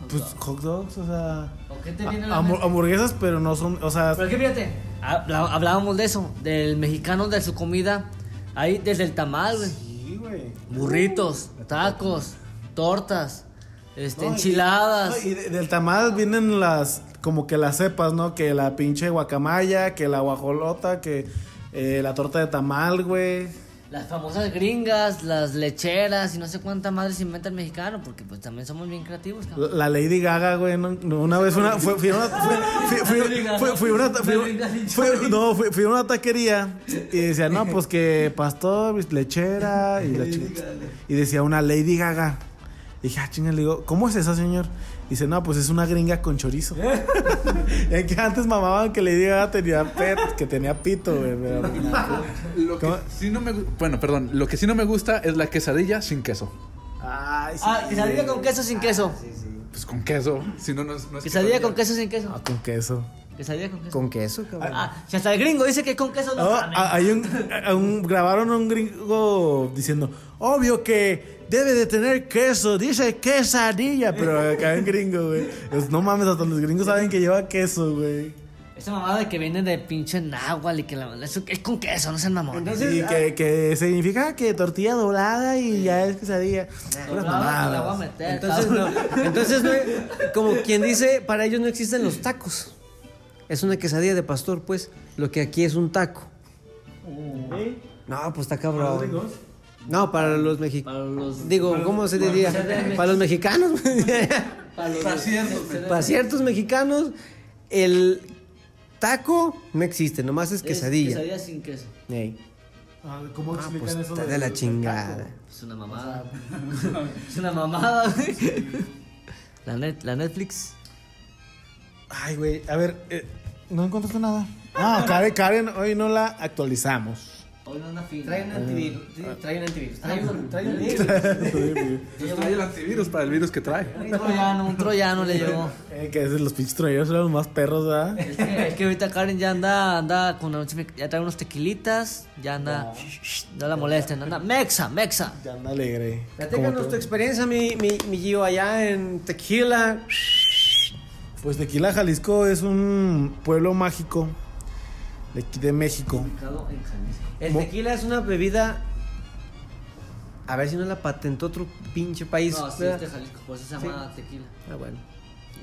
pues hot dogs, o sea, ¿O qué te viene a la hambu- mente? hamburguesas, pero no son, o sea, Pero es que fíjate, hablábamos de eso, del mexicano, de su comida. Ahí desde el tamal, güey. sí, güey. Burritos, tacos, tortas, este, No, y- enchiladas. no, Y, de- del tamal vienen las, como que las cepas, ¿no? Que la pinche guacamaya, que la guajolota, que eh, la torta de tamal, güey. Las famosas gringas, las lecheras y no sé cuánta madre se inventa el mexicano, porque pues también somos bien creativos, cabrón. La, la Lady Gaga, güey, no- no, una vez una, fui, fui a una, fui, fui- una, fui- fui- no, fui, fui a una taquería y decía, no, pues que pastor, lechera y, la y decía una Lady Gaga. Y dije, ah, chinga, le digo, ¿cómo es esa, señor? Dice, no, pues es una gringa con chorizo. es que antes mamaban que Lady Gaga tenía pet, que tenía pito, güey. pero- Lo que sí no me bueno, perdón, lo que sí no me gusta es la quesadilla sin queso. Ay, sí. Ah, quesadilla con queso sin queso. Pues con queso, si no no es, no es Quesadilla con queso sin queso. Ah, con queso. Quesadilla con queso. Con queso, cabrón. Ah, si hasta el gringo dice que con queso no Oh, ah, hay un, a- un- grabaron a un gringo diciendo, obvio que debe de tener queso, dice quesadilla, pero acá en gringo, güey. Pues, no mames, hasta los gringos saben que lleva queso, güey. Esa mamada de que viene de pinche náhuatl y que la, eso es con queso, no sean mamones. y que, que significa que tortilla doblada y ya es quesadilla. Voy a meter, Entonces, no, entonces no, como quien dice, para ellos no existen los tacos. Es una quesadilla de pastor, pues. Lo que aquí es un taco. No, pues está cabrón. No, para los mexicanos. Para los. Digo, ¿cómo se diría? Para los mexicanos. Para los. Para ciertos mexicanos, el taco no existe, nomás es quesadilla. Quesadilla sin queso. Ey. Ah, ¿Cómo Ah, explican pues eso? está de la chingada. Es una mamada. es una mamada, güey. La, net, la Netflix. Ay, güey, a ver, eh, no encontraste nada. Ah, Karen, Karen, hoy no la actualizamos. Hoy no anda fino. Trae un antivirus. Trae un antivirus. Trae un, trae un virus. Trae el antivirus para el virus que trae. Un troyano, un troyano le llegó. Eh, que los pinches troyeros son los más perros, ¿verdad? Es que, es que ahorita Karen ya anda, anda con la noche, ya trae unos tequilitas, ya anda, no la molesten, anda, mexa, mexa. Ya anda alegre. Platícanos tu experiencia, mi, mi, mi Gio, allá en Tequila. Pues Tequila, Jalisco es un pueblo mágico de aquí de México. El tequila es una bebida. A ver si no la patentó otro pinche país. No, sí, es de Jalisco, por eso se llama tequila. Ah, bueno.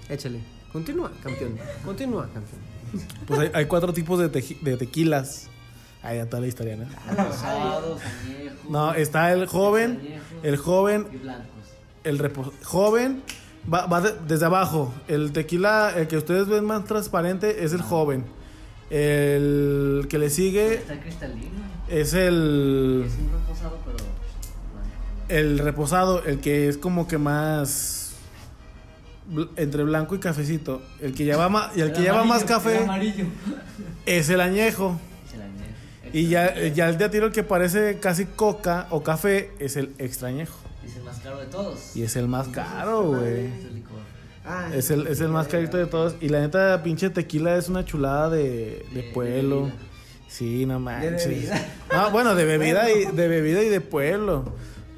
Échale. Continúa, campeón. Continúa, campeón. Pues hay, hay cuatro tipos de, teji- de tequilas. Ahí toda la historia, ¿no? Rosados, añejos. No, está el joven, el joven, Y blancos. el repo- joven, va, va de- desde abajo. El tequila, el que ustedes ven más transparente es el joven. El que le sigue Está cristalino. es el, Es un reposado, pero el reposado, el que es como que más entre blanco y cafecito. El que lleva más, y el que lleva más café El amarillo. es el añejo. Es el añejo. Y ya, ya el de a tiro que parece casi coca o café es el extrañejo. Es el más caro de todos. Y es el más caro, güey. Es el licor. Ah, Es el, es el más carito de todos. Y la neta, pinche tequila es una chulada de, de De- de pueblo. bebida. Sí, no manches. bebida. No, bueno, de bebida y de bebida y de pueblo.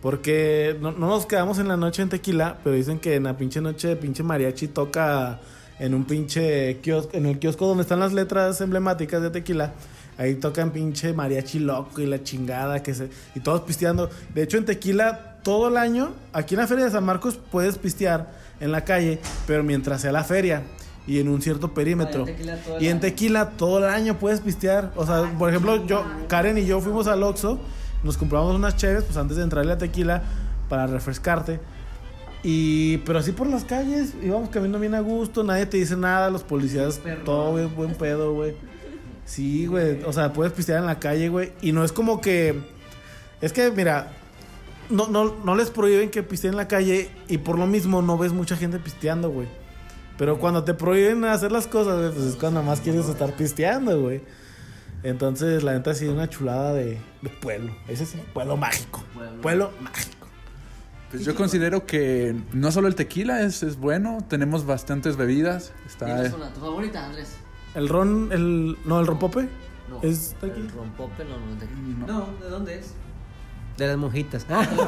Porque no, no nos quedamos en la noche en tequila, pero dicen que en la pinche noche pinche mariachi toca en un pinche kiosco, en el kiosco donde están las letras emblemáticas de tequila. Ahí tocan pinche mariachi loco y la chingada que se y todos pisteando. De hecho en tequila todo el año, aquí en la feria de San Marcos puedes pistear en la calle, pero mientras sea la feria y en un cierto perímetro. Ah, en y en tequila todo el año puedes pistear. O sea, por ejemplo, yo, Karen y yo fuimos al Oxxo, nos compramos unas cheves, pues antes de entrarle a tequila para refrescarte. Y, pero así por las calles, íbamos caminando bien a gusto, nadie te dice nada, los policías, todo güey, buen pedo, güey. Sí, güey, o sea, puedes pistear en la calle, güey. Y no es como que, es que, mira, no, no, no les prohíben que pisteen en la calle y por lo mismo no ves mucha gente pisteando, güey. Pero cuando te prohíben hacer las cosas, güey, pues es cuando más quieres estar pisteando, güey. Entonces, la neta, sí, una chulada de, de pueblo. Ese sí, pueblo mágico. Pueblo. Pueblo mágico. Pues yo considero que no solo el tequila es, es bueno, tenemos bastantes bebidas. Está, Tienes una, tu favorita, Andrés. El ron, el. No, el rompope. No. ¿Es aquí? El rompope no, no es aquí. No, ¿de dónde es? De las monjitas. Ahorita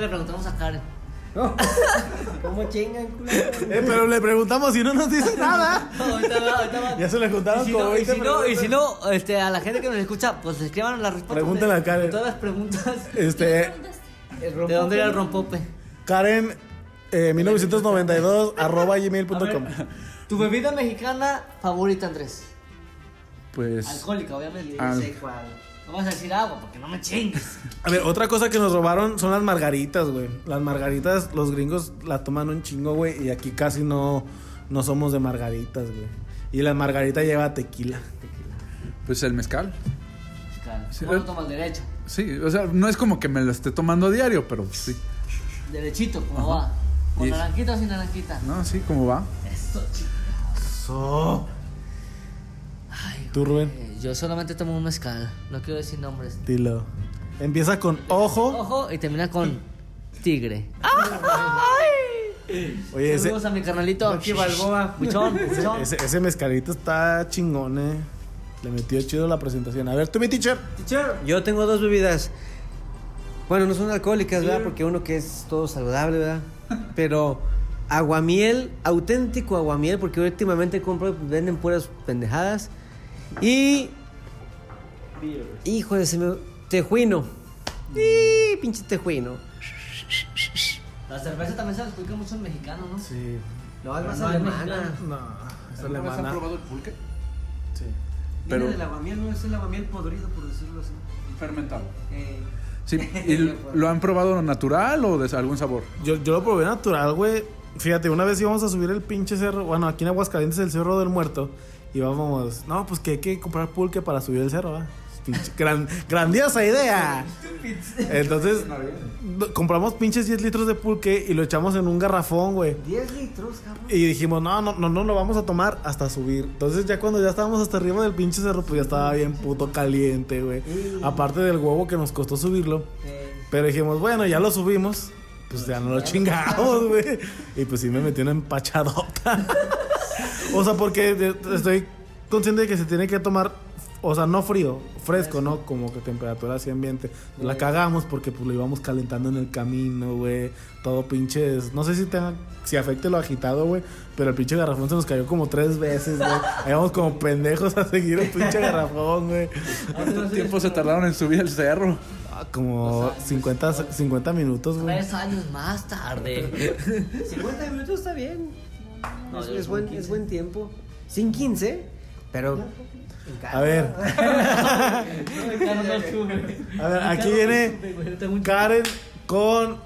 le preguntamos a Karen. ¿Cómo chingan, culo? Eh, pero le preguntamos y no nos dice nada. No, ahorita va, ahorita va. Ya se le juntaron Y si, como no, y 20 si no, y si no, este, a la gente que nos escucha, pues escriban las respuestas. Pregúntale a Karen. de Todas las preguntas. Este, ¿De dónde era el rompope? Karen, eh, 1992, arroba gmail.com. Tu bebida mexicana favorita, Andrés. pues Alcohólica, obviamente. Al- sé cuál. No vas a decir agua porque no me chingues. A ver, otra cosa que nos robaron son las margaritas, güey. Las margaritas, los gringos la toman un chingo, güey. Y aquí casi no, no somos de margaritas, güey. Y la margarita lleva tequila. pues el mezcal. Claro. Sí, ¿Cómo lo eh. tomas derecho? Sí, o sea, no es como que me lo esté tomando a diario, pero sí. Derechito, ¿cómo va? ¿Con Y- naranjita o sin naranjita? No, sí, ¿cómo va? Esto, chico. So. Ay, Tú, Rubén, güey, Yo solamente tomo un mezcal. No quiero decir nombres. dilo. Empieza con ojo. Ojo y termina con tigre. Oye, ese, Saludos a mi carnalito. Rocky Balboa. Buchón, buchón. ese, ese mezcalito está chingón, eh. Le metió chido la presentación. A ver, tú, mi teacher. Yo tengo dos bebidas. Bueno, no son alcohólicas, ¿verdad? Porque uno que es todo saludable, ¿verdad? Pero aguamiel, auténtico aguamiel, porque últimamente compro, venden puras pendejadas. Y. Hijo de se me. Tejuino. Y pinche tejuino. La cerveza también se la explica mucho en mexicano, ¿no? Sí. No, es más No, alemana. No, es ¿Alguna vez han alemana. probado el pulque? Sí. Viene Pero- del aguamiel, no es el aguamiel podrido, por decirlo así. Fermentado. Eh, Sí, ¿y lo han probado natural o de algún sabor? Yo, yo lo probé natural, güey. Fíjate, una vez íbamos a subir el pinche cerro. Bueno, aquí en Aguascalientes, el cerro del muerto. Y vamos, no, pues que hay que comprar pulque para subir el cerro, ¿va? pinche, gran, grandiosa idea. Entonces, compramos pinches 10 litros de pulque y lo echamos en un garrafón, güey. 10 litros, cabrón. Y dijimos, no, no, no, no lo vamos a tomar hasta subir. Entonces ya cuando ya estábamos hasta arriba del pinche cerro, pues ya estaba bien puto caliente, güey. Aparte del huevo que nos costó subirlo. Pero dijimos, bueno, ya lo subimos. Pues ya no lo chingamos, güey. Y pues sí me metí una empachadota. o sea, porque de- estoy consciente de que se tiene que tomar, o sea, no frío, fresco, ¿no? Como que temperatura así ambiente. La cagamos porque pues lo íbamos calentando en el camino, güey. Todo pinches, no sé si tenga, si afecte lo agitado, güey. Pero el pinche garrafón se nos cayó como tres veces, güey. Ahí vamos como pendejos a seguir el pinche garrafón, güey. ¿Cuánto tiempo se tardaron en subir el cerro? Ah, Como 50, 50 minutos, güey. Tres años más tarde. 50 minutos está bien. No, es, buen, 15. es buen tiempo. Sin 15, pero. A ver, a ver, aquí viene Karen con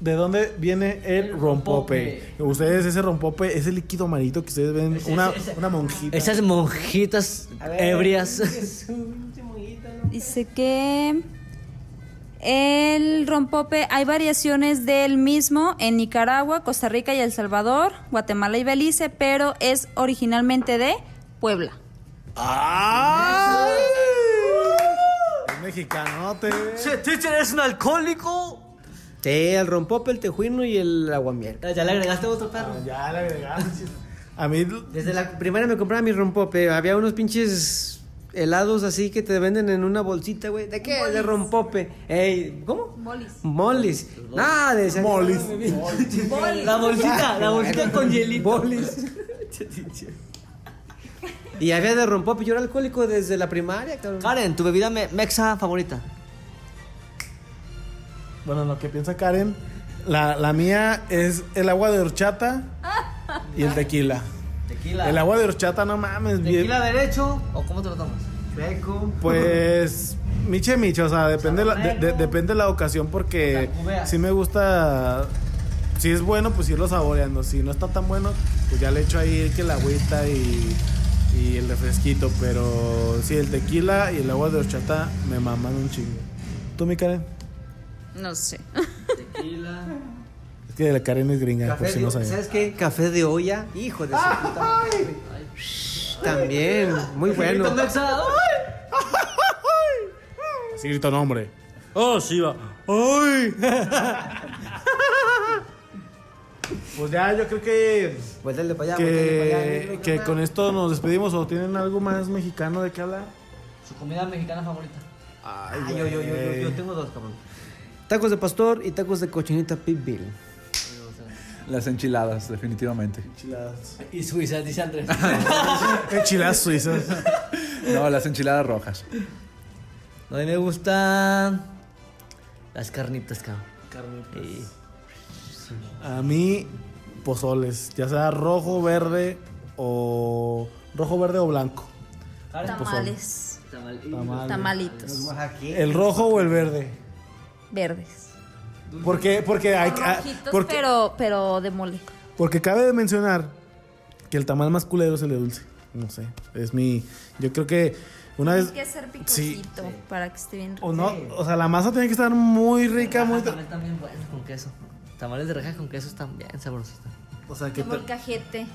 ¿De dónde viene el rompope? Ustedes, ese rompope, ese líquido amarito que ustedes ven, una, una monjita. Esas monjitas ver, ebrias. es un chimoyito, ¿no? Dice que el rompope hay variaciones del mismo en Nicaragua, Costa Rica y El Salvador, Guatemala y Belice, pero es originalmente de Puebla. ¡Ay! Es mexicanote. ¿Teacher eres un alcohólico? Sí, el rompope, el tejuino y el aguamiel. Ya le agregaste otro perro. Ya le agregaron. A mí, Desde la primaria me compraba mi rompope. Había unos pinches helados así que te venden en una bolsita, güey. ¿De qué? De rompope. Ey, ¿Cómo? Molis. Molis. Nada de esa- Molis. La bolsita, la bolsita con hielito. Molis. y había de rompope. Yo era alcohólico desde la primaria, cabrón. Karen, tu bebida me- mexa favorita. bueno, lo que piensa Karen, la, la mía es el agua de horchata y el tequila. Tequila. El agua de horchata, no mames, bien. ¿Tequila derecho o cómo te lo tomas? Pues miche miche, o sea, depende la, de- de- depende la ocasión porque si me gusta si es bueno, pues irlo saboreando. Si no está tan bueno, pues ya le echo ahí que la agüita y, y el refresquito, pero sí el tequila y el agua de horchata me maman un chingo. ¿Tú, mi Karen? No sé. Tequila. Es que la Karen es gringa, por si de, no sabía. ¿Sabes qué? Café de olla. Hijo de su puta madre. También, muy bueno. Tequilita mexa. ¡ay! Sí, grito nombre. Oh, sí va. ¡Ay! pues ya, yo creo que Vuéltale para allá, vuéltale para allá. que, que con esto nos despedimos o tienen algo más mexicano de qué hablar. Su comida mexicana favorita. Ay, Ah, yo, yo, yo, yo, yo tengo dos, cabrón. Tacos de pastor y tacos de cochinita pitbill. Las enchiladas, definitivamente. Enchiladas. Y Suiza, dice Andrés. Enchiladas suizas. No, las enchiladas rojas. A mí me gustan las carnitas, cabrón. Y A mí, pozoles, ya sea rojo, verde o rojo, verde o blanco. Tamales. tamal- Tamal. Tamalitos. El rojo o el verde. Verdes. Porque, porque hay Rojitos, porque, pero, pero de mole. porque cabe de mencionar que el tamal más culero es el de dulce. No sé, es mi, yo creo que una vez Tiene que ser sí. picosito para que esté bien rico. o no, o sea, la masa tiene que estar muy rica, muy, Tamales también buenos con queso. Tamales de reja con queso están bien sabrosos. o sea, que Como el cajete.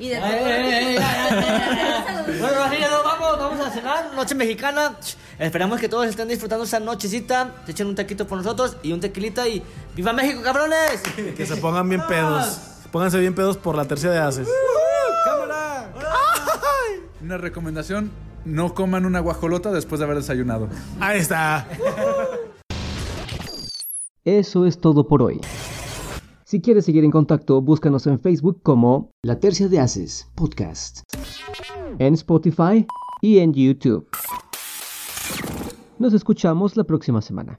Y de Ay, ay, ay, ay, ay. Bueno, Rafael, nos vamos, vamos a cenar, noche mexicana. Esperamos que todos estén disfrutando esa nochecita. Se echen un taquito por nosotros y un tequilita y ¡Viva México, cabrones! que se pongan bien pedos. Pónganse bien pedos por la tercia de haces. Una recomendación, no coman una guajolota después de haber desayunado. Ahí está. Eso es todo por hoy. Si quieres seguir en contacto, búscanos en Facebook como La Tercia de Haces Podcast, en Spotify y en YouTube. Nos escuchamos la próxima semana.